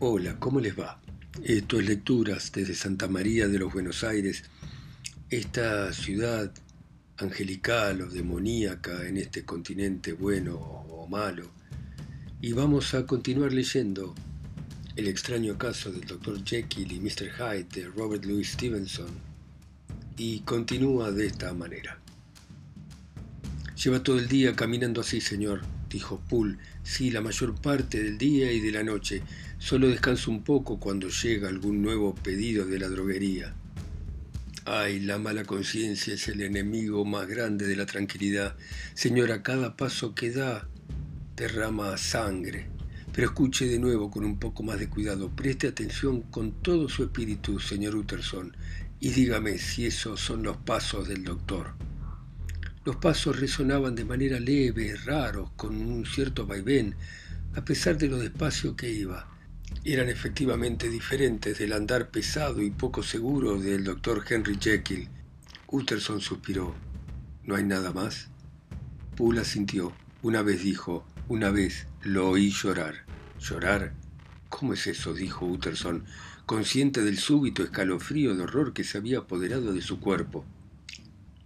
Hola, ¿cómo les va? Esto es Lecturas desde Santa María de los Buenos Aires, esta ciudad angelical o demoníaca en este continente bueno o malo. Y vamos a continuar leyendo El extraño caso del Dr. Jekyll y Mr. Hyde de Robert Louis Stevenson. Y continúa de esta manera. Lleva todo el día caminando así, señor, dijo Poole. Sí, la mayor parte del día y de la noche. Solo descanso un poco cuando llega algún nuevo pedido de la droguería. Ay, la mala conciencia es el enemigo más grande de la tranquilidad. Señora, cada paso que da derrama sangre. Pero escuche de nuevo con un poco más de cuidado. Preste atención con todo su espíritu, señor Utterson, y dígame si esos son los pasos del doctor. Los pasos resonaban de manera leve, raros, con un cierto vaivén, a pesar de lo despacio que iba eran efectivamente diferentes del andar pesado y poco seguro del doctor Henry Jekyll. Utterson suspiró. ¿No hay nada más? Pula sintió. Una vez dijo, una vez lo oí llorar. ¿Llorar? ¿Cómo es eso? dijo Utterson, consciente del súbito escalofrío de horror que se había apoderado de su cuerpo.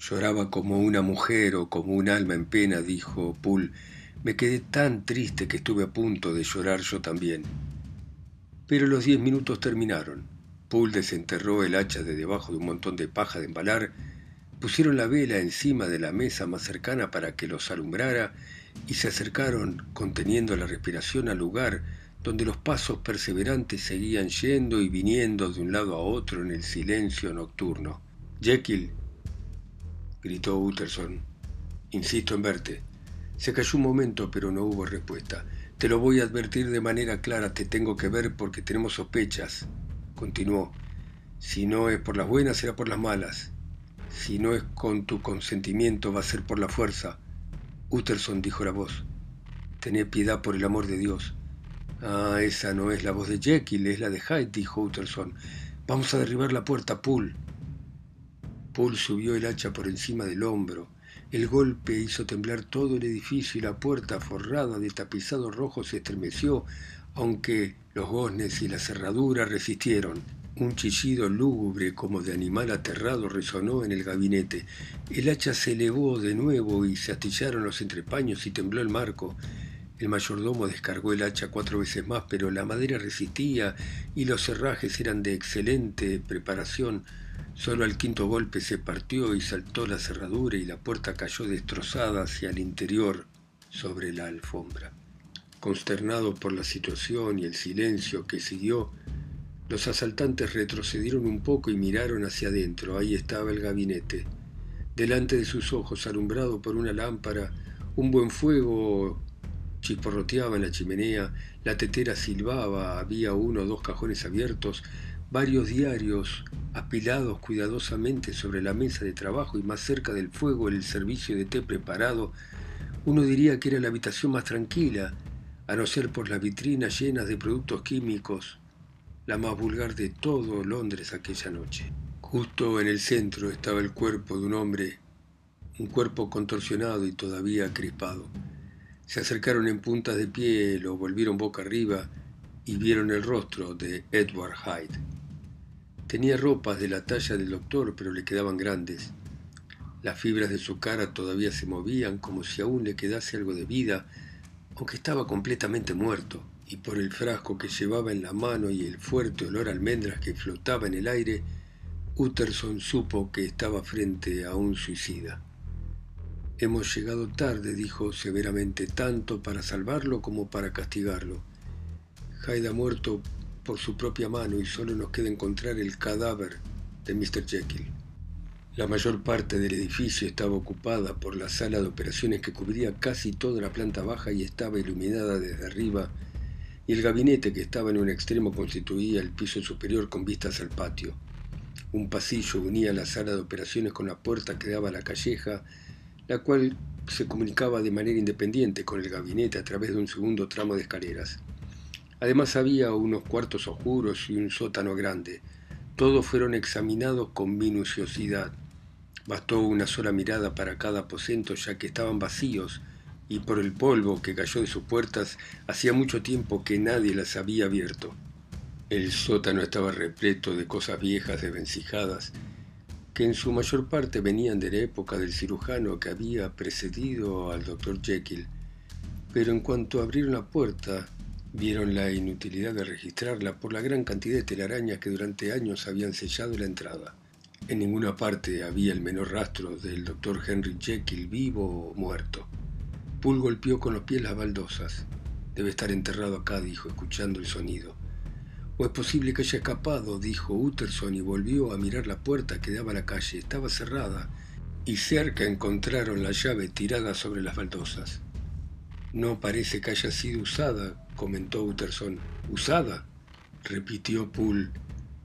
Lloraba como una mujer o como un alma en pena, dijo Poole. Me quedé tan triste que estuve a punto de llorar yo también. Pero los diez minutos terminaron. Poole desenterró el hacha de debajo de un montón de paja de embalar, pusieron la vela encima de la mesa más cercana para que los alumbrara y se acercaron, conteniendo la respiración, al lugar donde los pasos perseverantes seguían yendo y viniendo de un lado a otro en el silencio nocturno. Jekyll, gritó Utterson, insisto en verte. Se cayó un momento, pero no hubo respuesta. Te lo voy a advertir de manera clara, te tengo que ver porque tenemos sospechas. Continuó. Si no es por las buenas, será por las malas. Si no es con tu consentimiento, va a ser por la fuerza. Utterson dijo la voz. Tené piedad por el amor de Dios. Ah, esa no es la voz de Jekyll, es la de Hyde, dijo Utterson. Vamos a derribar la puerta, Poole. Poole subió el hacha por encima del hombro el golpe hizo temblar todo el edificio y la puerta forrada de tapizado rojo se estremeció, aunque los goznes y la cerradura resistieron. Un chillido lúgubre como de animal aterrado resonó en el gabinete. El hacha se elevó de nuevo y se astillaron los entrepaños y tembló el marco. El mayordomo descargó el hacha cuatro veces más, pero la madera resistía y los cerrajes eran de excelente preparación. Solo al quinto golpe se partió y saltó la cerradura y la puerta cayó destrozada hacia el interior sobre la alfombra. Consternado por la situación y el silencio que siguió, los asaltantes retrocedieron un poco y miraron hacia adentro. Ahí estaba el gabinete. Delante de sus ojos, alumbrado por una lámpara, un buen fuego chisporroteaba en la chimenea, la tetera silbaba, había uno o dos cajones abiertos, varios diarios apilados cuidadosamente sobre la mesa de trabajo y más cerca del fuego el servicio de té preparado, uno diría que era la habitación más tranquila, a no ser por las vitrinas llenas de productos químicos, la más vulgar de todo Londres aquella noche. Justo en el centro estaba el cuerpo de un hombre, un cuerpo contorsionado y todavía crispado. Se acercaron en puntas de pie, lo volvieron boca arriba y vieron el rostro de Edward Hyde. Tenía ropas de la talla del doctor, pero le quedaban grandes. Las fibras de su cara todavía se movían como si aún le quedase algo de vida, aunque estaba completamente muerto, y por el frasco que llevaba en la mano y el fuerte olor a almendras que flotaba en el aire, Utterson supo que estaba frente a un suicida. Hemos llegado tarde, dijo severamente, tanto para salvarlo como para castigarlo. Hyde ha muerto por su propia mano y solo nos queda encontrar el cadáver de Mr. Jekyll. La mayor parte del edificio estaba ocupada por la sala de operaciones que cubría casi toda la planta baja y estaba iluminada desde arriba, y el gabinete que estaba en un extremo constituía el piso superior con vistas al patio. Un pasillo unía la sala de operaciones con la puerta que daba a la calleja, la cual se comunicaba de manera independiente con el gabinete a través de un segundo tramo de escaleras. Además había unos cuartos oscuros y un sótano grande. Todos fueron examinados con minuciosidad. Bastó una sola mirada para cada aposento ya que estaban vacíos y por el polvo que cayó de sus puertas hacía mucho tiempo que nadie las había abierto. El sótano estaba repleto de cosas viejas desvencijadas, que en su mayor parte venían de la época del cirujano que había precedido al doctor Jekyll, pero en cuanto abrieron la puerta, vieron la inutilidad de registrarla por la gran cantidad de telarañas que durante años habían sellado la entrada. En ninguna parte había el menor rastro del doctor Henry Jekyll vivo o muerto. Poole golpeó con los pies las baldosas. Debe estar enterrado acá, dijo, escuchando el sonido. ¿O es posible que haya escapado? dijo Utterson y volvió a mirar la puerta que daba a la calle. Estaba cerrada y cerca encontraron la llave tirada sobre las baldosas. No parece que haya sido usada, comentó Utterson. ¿Usada? repitió Poole.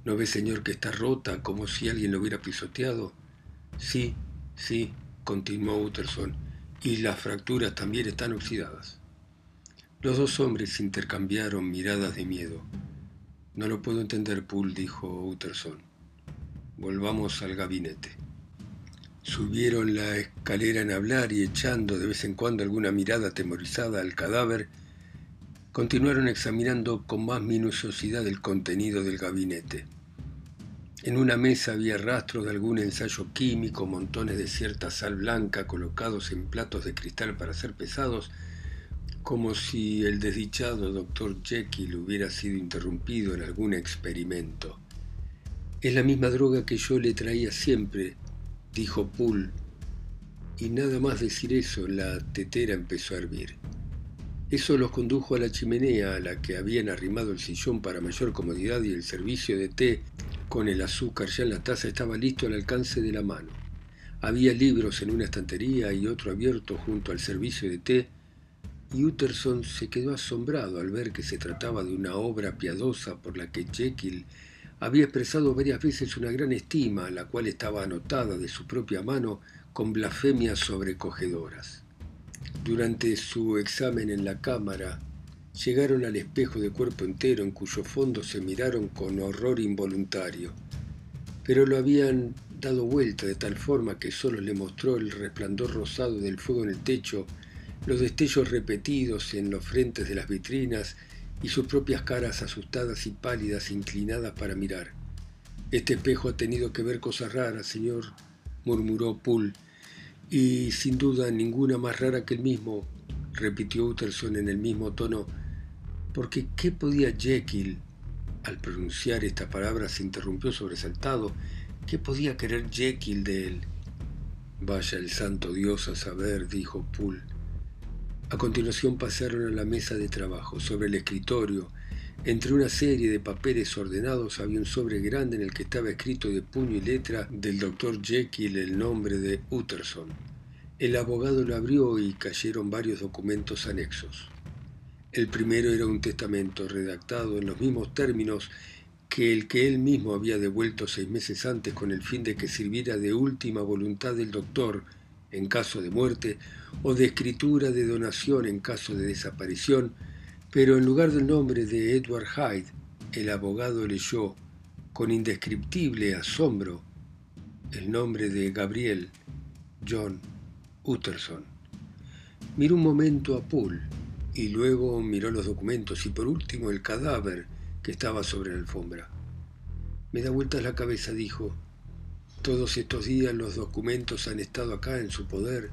¿No ve, señor, que está rota como si alguien lo hubiera pisoteado? Sí, sí, continuó Utterson, y las fracturas también están oxidadas. Los dos hombres intercambiaron miradas de miedo. No lo puedo entender, Poole, dijo Utterson. Volvamos al gabinete. Subieron la escalera en hablar y echando de vez en cuando alguna mirada atemorizada al cadáver, continuaron examinando con más minuciosidad el contenido del gabinete. En una mesa había rastros de algún ensayo químico, montones de cierta sal blanca colocados en platos de cristal para ser pesados, como si el desdichado doctor Jekyll hubiera sido interrumpido en algún experimento. Es la misma droga que yo le traía siempre, dijo Poole, y nada más decir eso, la tetera empezó a hervir. Eso los condujo a la chimenea a la que habían arrimado el sillón para mayor comodidad y el servicio de té con el azúcar ya en la taza estaba listo al alcance de la mano. Había libros en una estantería y otro abierto junto al servicio de té y Utterson se quedó asombrado al ver que se trataba de una obra piadosa por la que Jekyll había expresado varias veces una gran estima, la cual estaba anotada de su propia mano con blasfemias sobrecogedoras. Durante su examen en la cámara, llegaron al espejo de cuerpo entero en cuyo fondo se miraron con horror involuntario, pero lo habían dado vuelta de tal forma que solo le mostró el resplandor rosado del fuego en el techo los destellos repetidos en los frentes de las vitrinas y sus propias caras asustadas y pálidas inclinadas para mirar. Este espejo ha tenido que ver cosas raras, señor, murmuró Poole, y sin duda ninguna más rara que el mismo, repitió Utterson en el mismo tono, porque ¿qué podía Jekyll? Al pronunciar esta palabra se interrumpió sobresaltado. ¿Qué podía querer Jekyll de él? Vaya el santo Dios a saber, dijo Poole. A continuación pasaron a la mesa de trabajo. Sobre el escritorio, entre una serie de papeles ordenados, había un sobre grande en el que estaba escrito de puño y letra del doctor Jekyll el nombre de Utterson. El abogado lo abrió y cayeron varios documentos anexos. El primero era un testamento redactado en los mismos términos que el que él mismo había devuelto seis meses antes con el fin de que sirviera de última voluntad del doctor en caso de muerte o de escritura de donación en caso de desaparición, pero en lugar del nombre de Edward Hyde, el abogado leyó con indescriptible asombro el nombre de Gabriel John Utterson. Miró un momento a Poole y luego miró los documentos y por último el cadáver que estaba sobre la alfombra. Me da vueltas la cabeza, dijo. Todos estos días los documentos han estado acá en su poder.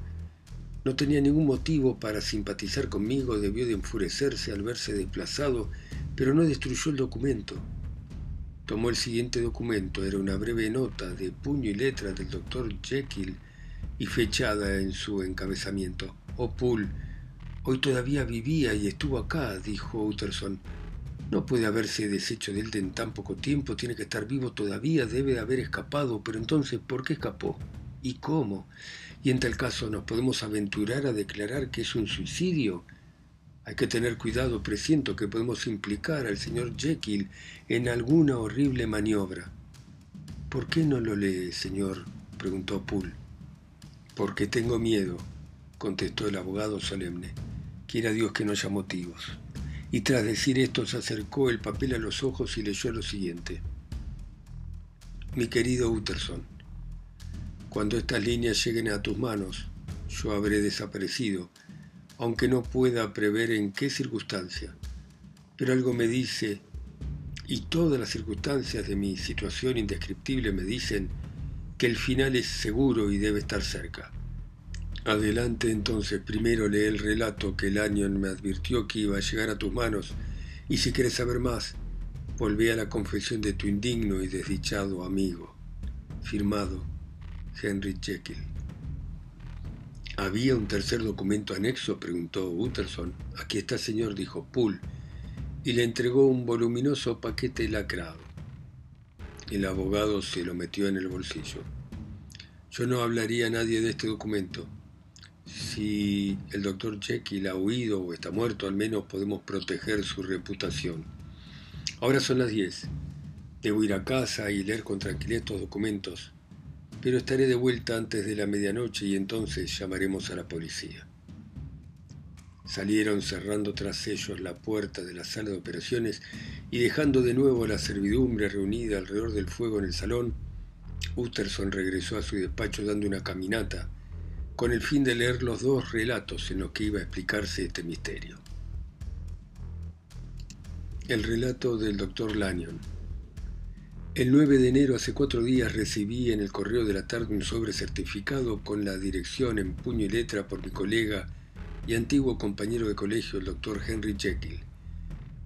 No tenía ningún motivo para simpatizar conmigo, debió de enfurecerse al verse desplazado, pero no destruyó el documento. Tomó el siguiente documento, era una breve nota de puño y letra del doctor Jekyll y fechada en su encabezamiento. Oh, Poole, hoy todavía vivía y estuvo acá, dijo Utterson. No puede haberse deshecho de él en tan poco tiempo, tiene que estar vivo todavía, debe de haber escapado, pero entonces, ¿por qué escapó? ¿Y cómo? Y en tal caso, ¿nos podemos aventurar a declarar que es un suicidio? Hay que tener cuidado, presiento que podemos implicar al señor Jekyll en alguna horrible maniobra. ¿Por qué no lo lee, señor? preguntó Poole. Porque tengo miedo, contestó el abogado solemne. Quiera Dios que no haya motivos y tras decir esto se acercó el papel a los ojos y leyó lo siguiente. Mi querido Utterson, cuando estas líneas lleguen a tus manos, yo habré desaparecido, aunque no pueda prever en qué circunstancia. Pero algo me dice y todas las circunstancias de mi situación indescriptible me dicen que el final es seguro y debe estar cerca. Adelante entonces, primero lee el relato que el año me advirtió que iba a llegar a tus manos, y si quieres saber más, volvé a la confesión de tu indigno y desdichado amigo. Firmado, Henry Jekyll. ¿Había un tercer documento anexo? preguntó Utterson. Aquí está, señor, dijo Poole, y le entregó un voluminoso paquete lacrado. El abogado se lo metió en el bolsillo. Yo no hablaría a nadie de este documento. Si el doctor Jekyll ha huido o está muerto, al menos podemos proteger su reputación. Ahora son las diez. Debo ir a casa y leer con tranquilidad estos documentos, pero estaré de vuelta antes de la medianoche y entonces llamaremos a la policía. Salieron cerrando tras ellos la puerta de la sala de operaciones y dejando de nuevo la servidumbre reunida alrededor del fuego en el salón, Utterson regresó a su despacho dando una caminata con el fin de leer los dos relatos en los que iba a explicarse este misterio. El relato del doctor Lanyon. El 9 de enero, hace cuatro días, recibí en el correo de la tarde un sobre certificado con la dirección en puño y letra por mi colega y antiguo compañero de colegio, el doctor Henry Jekyll.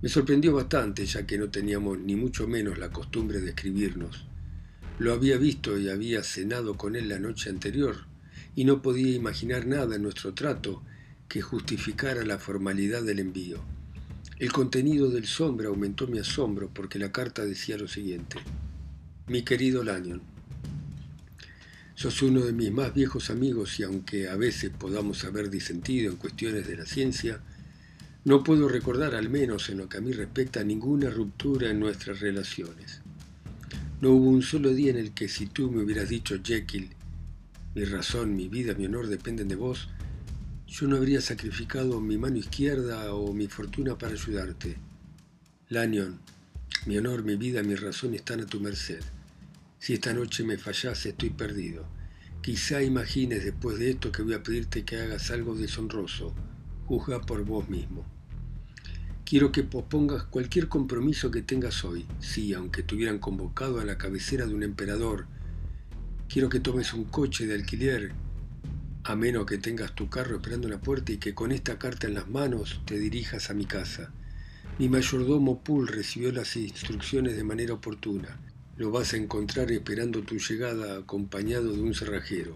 Me sorprendió bastante, ya que no teníamos ni mucho menos la costumbre de escribirnos. Lo había visto y había cenado con él la noche anterior, y no podía imaginar nada en nuestro trato que justificara la formalidad del envío. El contenido del sombra aumentó mi asombro porque la carta decía lo siguiente. Mi querido Lanyon, Sos uno de mis más viejos amigos y aunque a veces podamos haber disentido en cuestiones de la ciencia, no puedo recordar, al menos en lo que a mí respecta, ninguna ruptura en nuestras relaciones. No hubo un solo día en el que si tú me hubieras dicho, Jekyll, mi razón, mi vida, mi honor dependen de vos, yo no habría sacrificado mi mano izquierda o mi fortuna para ayudarte. Lanyon, mi honor, mi vida, mi razón están a tu merced. Si esta noche me fallase, estoy perdido. Quizá imagines después de esto que voy a pedirte que hagas algo deshonroso. Juzga por vos mismo. Quiero que pospongas cualquier compromiso que tengas hoy. Sí, aunque te hubieran convocado a la cabecera de un emperador. Quiero que tomes un coche de alquiler, a menos que tengas tu carro esperando en la puerta y que con esta carta en las manos te dirijas a mi casa. Mi mayordomo Poole recibió las instrucciones de manera oportuna. Lo vas a encontrar esperando tu llegada acompañado de un cerrajero.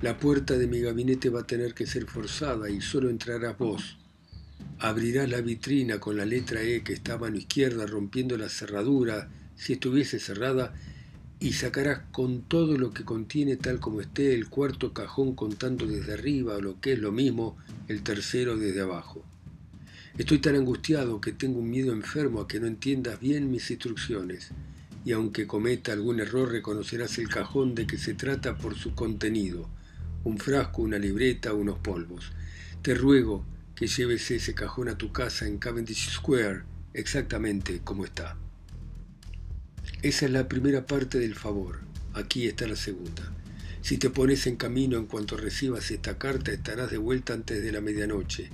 La puerta de mi gabinete va a tener que ser forzada y solo entrarás vos. Abrirás la vitrina con la letra E que está a mano izquierda rompiendo la cerradura, si estuviese cerrada, y sacarás con todo lo que contiene tal como esté el cuarto cajón contando desde arriba o lo que es lo mismo el tercero desde abajo. Estoy tan angustiado que tengo un miedo enfermo a que no entiendas bien mis instrucciones y aunque cometa algún error reconocerás el cajón de que se trata por su contenido, un frasco, una libreta, unos polvos. Te ruego que lleves ese cajón a tu casa en Cavendish Square, exactamente como está. Esa es la primera parte del favor, aquí está la segunda. Si te pones en camino en cuanto recibas esta carta estarás de vuelta antes de la medianoche.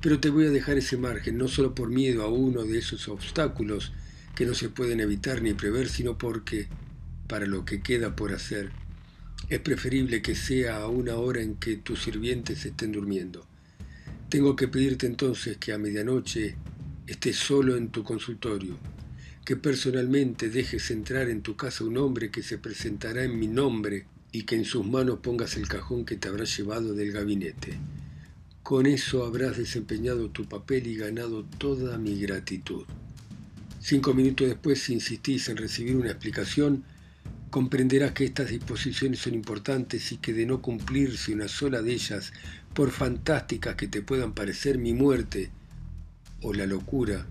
Pero te voy a dejar ese margen, no solo por miedo a uno de esos obstáculos que no se pueden evitar ni prever, sino porque, para lo que queda por hacer, es preferible que sea a una hora en que tus sirvientes estén durmiendo. Tengo que pedirte entonces que a medianoche estés solo en tu consultorio, que personalmente dejes entrar en tu casa un hombre que se presentará en mi nombre y que en sus manos pongas el cajón que te habrá llevado del gabinete. Con eso habrás desempeñado tu papel y ganado toda mi gratitud. Cinco minutos después, si insistís en recibir una explicación, comprenderás que estas disposiciones son importantes y que de no cumplirse una sola de ellas, por fantásticas que te puedan parecer, mi muerte o la locura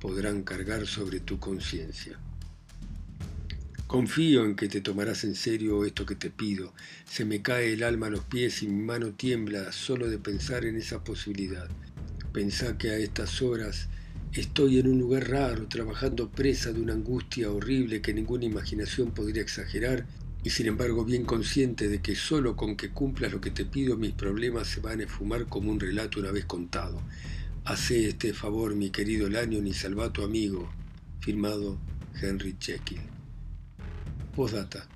podrán cargar sobre tu conciencia. Confío en que te tomarás en serio esto que te pido. Se me cae el alma a los pies y mi mano tiembla solo de pensar en esa posibilidad. Pensá que a estas horas Estoy en un lugar raro, trabajando presa de una angustia horrible que ninguna imaginación podría exagerar, y sin embargo bien consciente de que solo con que cumplas lo que te pido mis problemas se van a esfumar como un relato una vez contado. Hace este favor, mi querido Lanyon, y salva a tu amigo, Firmado Henry Jekyll. Postdata.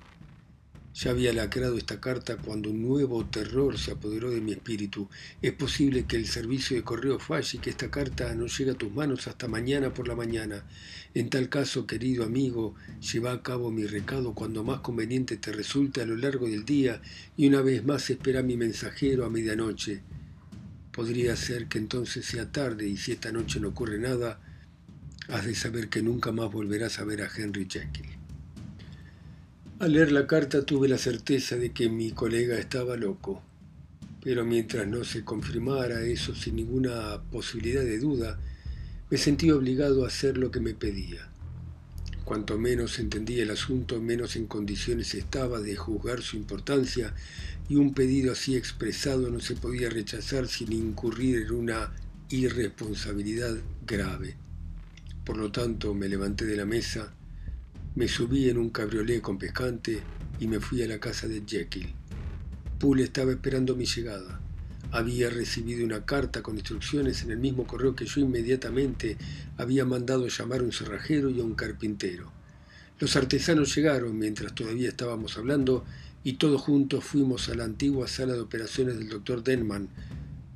Ya había lacrado esta carta cuando un nuevo terror se apoderó de mi espíritu. Es posible que el servicio de correo falle y que esta carta no llegue a tus manos hasta mañana por la mañana. En tal caso, querido amigo, lleva a cabo mi recado cuando más conveniente te resulte a lo largo del día y una vez más espera mi mensajero a medianoche. Podría ser que entonces sea tarde y si esta noche no ocurre nada, has de saber que nunca más volverás a ver a Henry Jekyll. Al leer la carta tuve la certeza de que mi colega estaba loco, pero mientras no se confirmara eso sin ninguna posibilidad de duda, me sentí obligado a hacer lo que me pedía. Cuanto menos entendía el asunto, menos en condiciones estaba de juzgar su importancia, y un pedido así expresado no se podía rechazar sin incurrir en una irresponsabilidad grave. Por lo tanto, me levanté de la mesa, me subí en un cabriolé con pescante y me fui a la casa de Jekyll. Poole estaba esperando mi llegada. Había recibido una carta con instrucciones en el mismo correo que yo inmediatamente había mandado llamar a un cerrajero y a un carpintero. Los artesanos llegaron mientras todavía estábamos hablando y todos juntos fuimos a la antigua sala de operaciones del doctor Denman,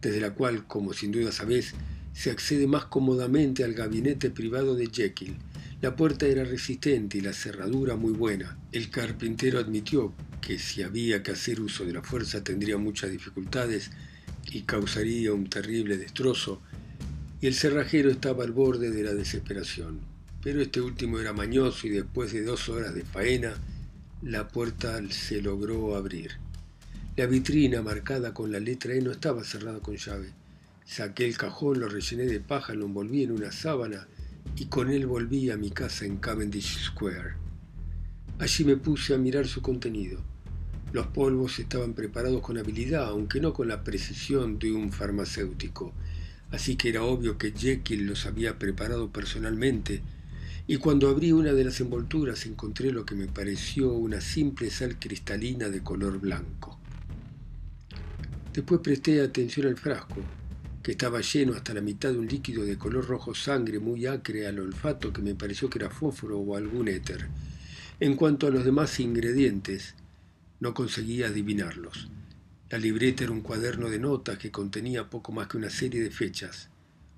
desde la cual, como sin duda sabés, se accede más cómodamente al gabinete privado de Jekyll la puerta era resistente y la cerradura muy buena. El carpintero admitió que si había que hacer uso de la fuerza tendría muchas dificultades y causaría un terrible destrozo, y el cerrajero estaba al borde de la desesperación. Pero este último era mañoso y después de dos horas de faena, la puerta se logró abrir. La vitrina marcada con la letra E no estaba cerrada con llave. Saqué el cajón, lo rellené de paja, lo envolví en una sábana y con él volví a mi casa en Cavendish Square. Allí me puse a mirar su contenido. Los polvos estaban preparados con habilidad, aunque no con la precisión de un farmacéutico, así que era obvio que Jekyll los había preparado personalmente, y cuando abrí una de las envolturas encontré lo que me pareció una simple sal cristalina de color blanco. Después presté atención al frasco, que estaba lleno hasta la mitad de un líquido de color rojo sangre muy acre al olfato que me pareció que era fósforo o algún éter. En cuanto a los demás ingredientes, no conseguía adivinarlos. La libreta era un cuaderno de notas que contenía poco más que una serie de fechas.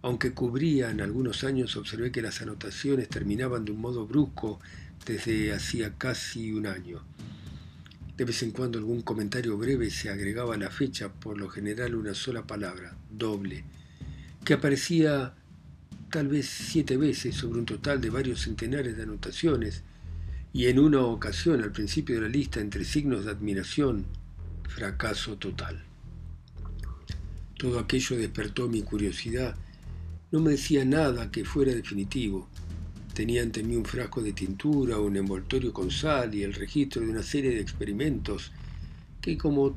Aunque cubría en algunos años, observé que las anotaciones terminaban de un modo brusco desde hacía casi un año. De vez en cuando algún comentario breve se agregaba a la fecha, por lo general una sola palabra, doble, que aparecía tal vez siete veces sobre un total de varios centenares de anotaciones, y en una ocasión al principio de la lista entre signos de admiración, fracaso total. Todo aquello despertó mi curiosidad. No me decía nada que fuera definitivo, Tenía ante mí un frasco de tintura, un envoltorio con sal y el registro de una serie de experimentos que, como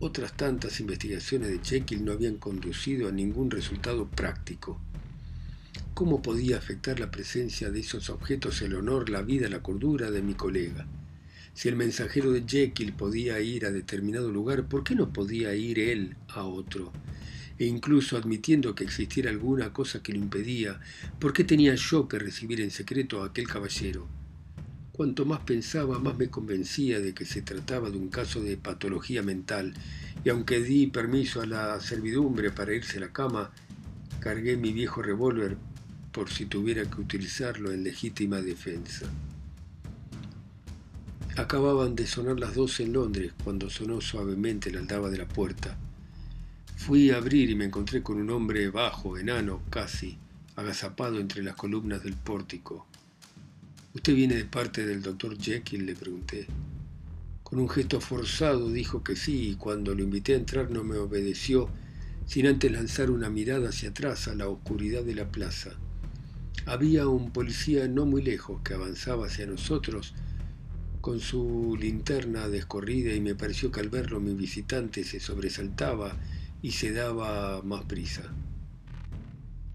otras tantas investigaciones de Jekyll, no habían conducido a ningún resultado práctico. ¿Cómo podía afectar la presencia de esos objetos el honor, la vida, la cordura de mi colega? Si el mensajero de Jekyll podía ir a determinado lugar, ¿por qué no podía ir él a otro? e incluso admitiendo que existiera alguna cosa que lo impedía, ¿por qué tenía yo que recibir en secreto a aquel caballero? Cuanto más pensaba, más me convencía de que se trataba de un caso de patología mental, y aunque di permiso a la servidumbre para irse a la cama, cargué mi viejo revólver por si tuviera que utilizarlo en legítima defensa. Acababan de sonar las doce en Londres cuando sonó suavemente la aldaba de la puerta. Fui a abrir y me encontré con un hombre bajo, enano, casi, agazapado entre las columnas del pórtico. ¿Usted viene de parte del doctor Jekyll? le pregunté. Con un gesto forzado dijo que sí, y cuando lo invité a entrar no me obedeció, sin antes lanzar una mirada hacia atrás a la oscuridad de la plaza. Había un policía no muy lejos que avanzaba hacia nosotros con su linterna descorrida y me pareció que al verlo mi visitante se sobresaltaba y se daba más prisa.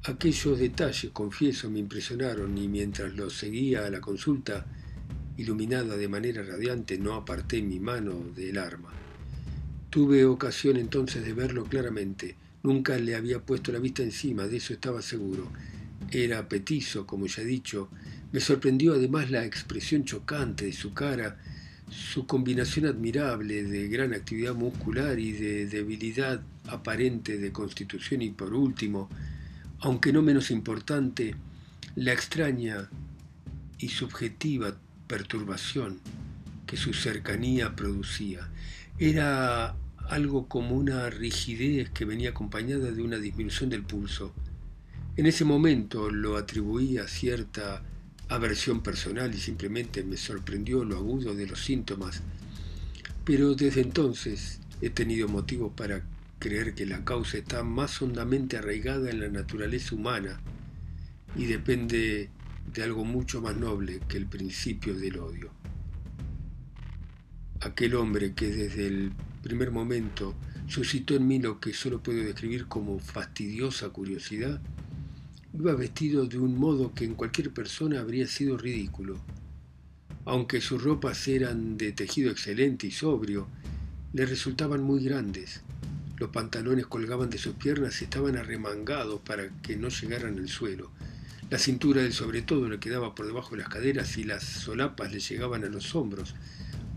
Aquellos detalles, confieso, me impresionaron y mientras los seguía a la consulta, iluminada de manera radiante, no aparté mi mano del arma. Tuve ocasión entonces de verlo claramente. Nunca le había puesto la vista encima, de eso estaba seguro. Era petizo, como ya he dicho, Me sorprendió además la expresión chocante de su cara, su combinación admirable de gran actividad muscular y de debilidad aparente de constitución y por último, aunque no menos importante, la extraña y subjetiva perturbación que su cercanía producía. Era algo como una rigidez que venía acompañada de una disminución del pulso. En ese momento lo atribuí a cierta aversión personal y simplemente me sorprendió lo agudo de los síntomas. Pero desde entonces he tenido motivos para creer que la causa está más hondamente arraigada en la naturaleza humana y depende de algo mucho más noble que el principio del odio. Aquel hombre que desde el primer momento suscitó en mí lo que solo puedo describir como fastidiosa curiosidad, iba vestido de un modo que en cualquier persona habría sido ridículo. Aunque sus ropas eran de tejido excelente y sobrio, le resultaban muy grandes. Los pantalones colgaban de sus piernas y estaban arremangados para que no llegaran al suelo. La cintura del sobre todo le quedaba por debajo de las caderas y las solapas le llegaban a los hombros.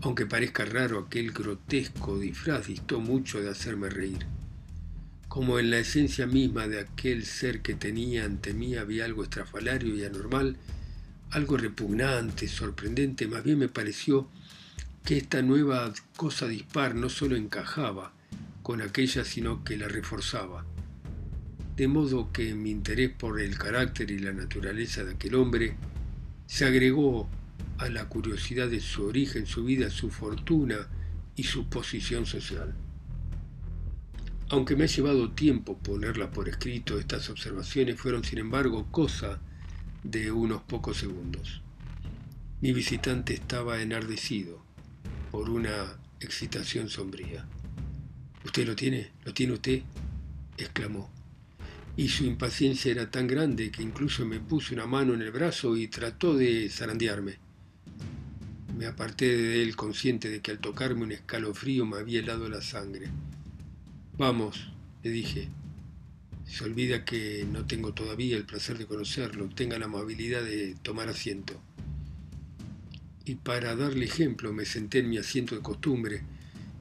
Aunque parezca raro, aquel grotesco disfraz distó mucho de hacerme reír. Como en la esencia misma de aquel ser que tenía ante mí había algo estrafalario y anormal, algo repugnante, sorprendente, más bien me pareció que esta nueva cosa dispar no solo encajaba con aquella, sino que la reforzaba de modo que mi interés por el carácter y la naturaleza de aquel hombre se agregó a la curiosidad de su origen, su vida, su fortuna y su posición social. Aunque me ha llevado tiempo ponerla por escrito, estas observaciones fueron sin embargo cosa de unos pocos segundos. Mi visitante estaba enardecido por una excitación sombría. ¿Usted lo tiene? ¿Lo tiene usted? exclamó y su impaciencia era tan grande que incluso me puso una mano en el brazo y trató de zarandearme. Me aparté de él consciente de que al tocarme un escalofrío me había helado la sangre. Vamos, le dije. Se olvida que no tengo todavía el placer de conocerlo. Tenga la amabilidad de tomar asiento. Y para darle ejemplo me senté en mi asiento de costumbre,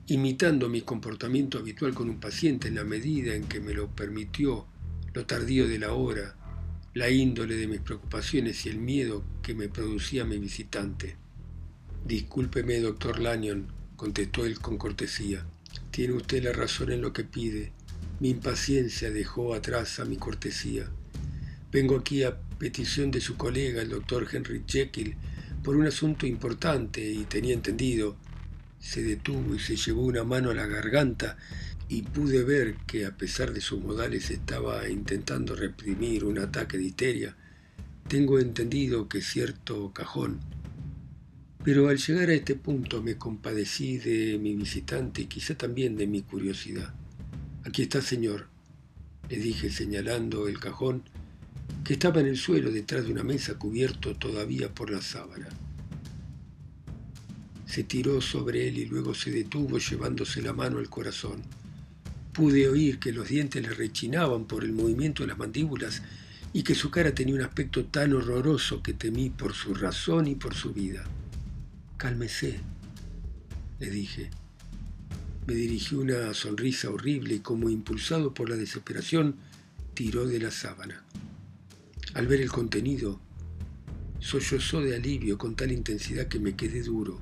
imitando mi comportamiento habitual con un paciente en la medida en que me lo permitió lo tardío de la hora, la índole de mis preocupaciones y el miedo que me producía mi visitante. Discúlpeme, doctor Lanyon, contestó él con cortesía. Tiene usted la razón en lo que pide. Mi impaciencia dejó atrás a mi cortesía. Vengo aquí a petición de su colega, el doctor Henry Jekyll, por un asunto importante y tenía entendido. Se detuvo y se llevó una mano a la garganta y pude ver que a pesar de sus modales estaba intentando reprimir un ataque de histeria. Tengo entendido que cierto cajón. Pero al llegar a este punto me compadecí de mi visitante y quizá también de mi curiosidad. Aquí está, señor, le dije señalando el cajón que estaba en el suelo detrás de una mesa cubierto todavía por la sábana. Se tiró sobre él y luego se detuvo llevándose la mano al corazón. Pude oír que los dientes le rechinaban por el movimiento de las mandíbulas y que su cara tenía un aspecto tan horroroso que temí por su razón y por su vida. Cálmese, le dije. Me dirigió una sonrisa horrible y como impulsado por la desesperación, tiró de la sábana. Al ver el contenido, sollozó de alivio con tal intensidad que me quedé duro,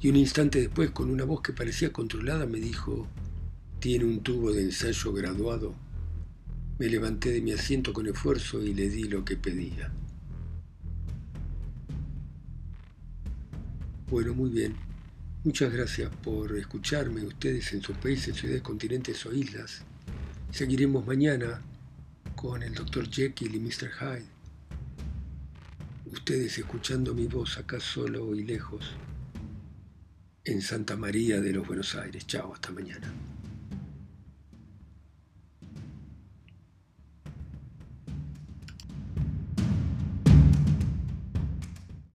y un instante después, con una voz que parecía controlada, me dijo, tiene un tubo de ensayo graduado. Me levanté de mi asiento con esfuerzo y le di lo que pedía. Bueno, muy bien. Muchas gracias por escucharme ustedes en sus países, ciudades, continentes o islas. Seguiremos mañana con el Dr. Jekyll y Mr. Hyde. Ustedes escuchando mi voz acá solo y lejos en Santa María de los Buenos Aires. Chao, hasta mañana.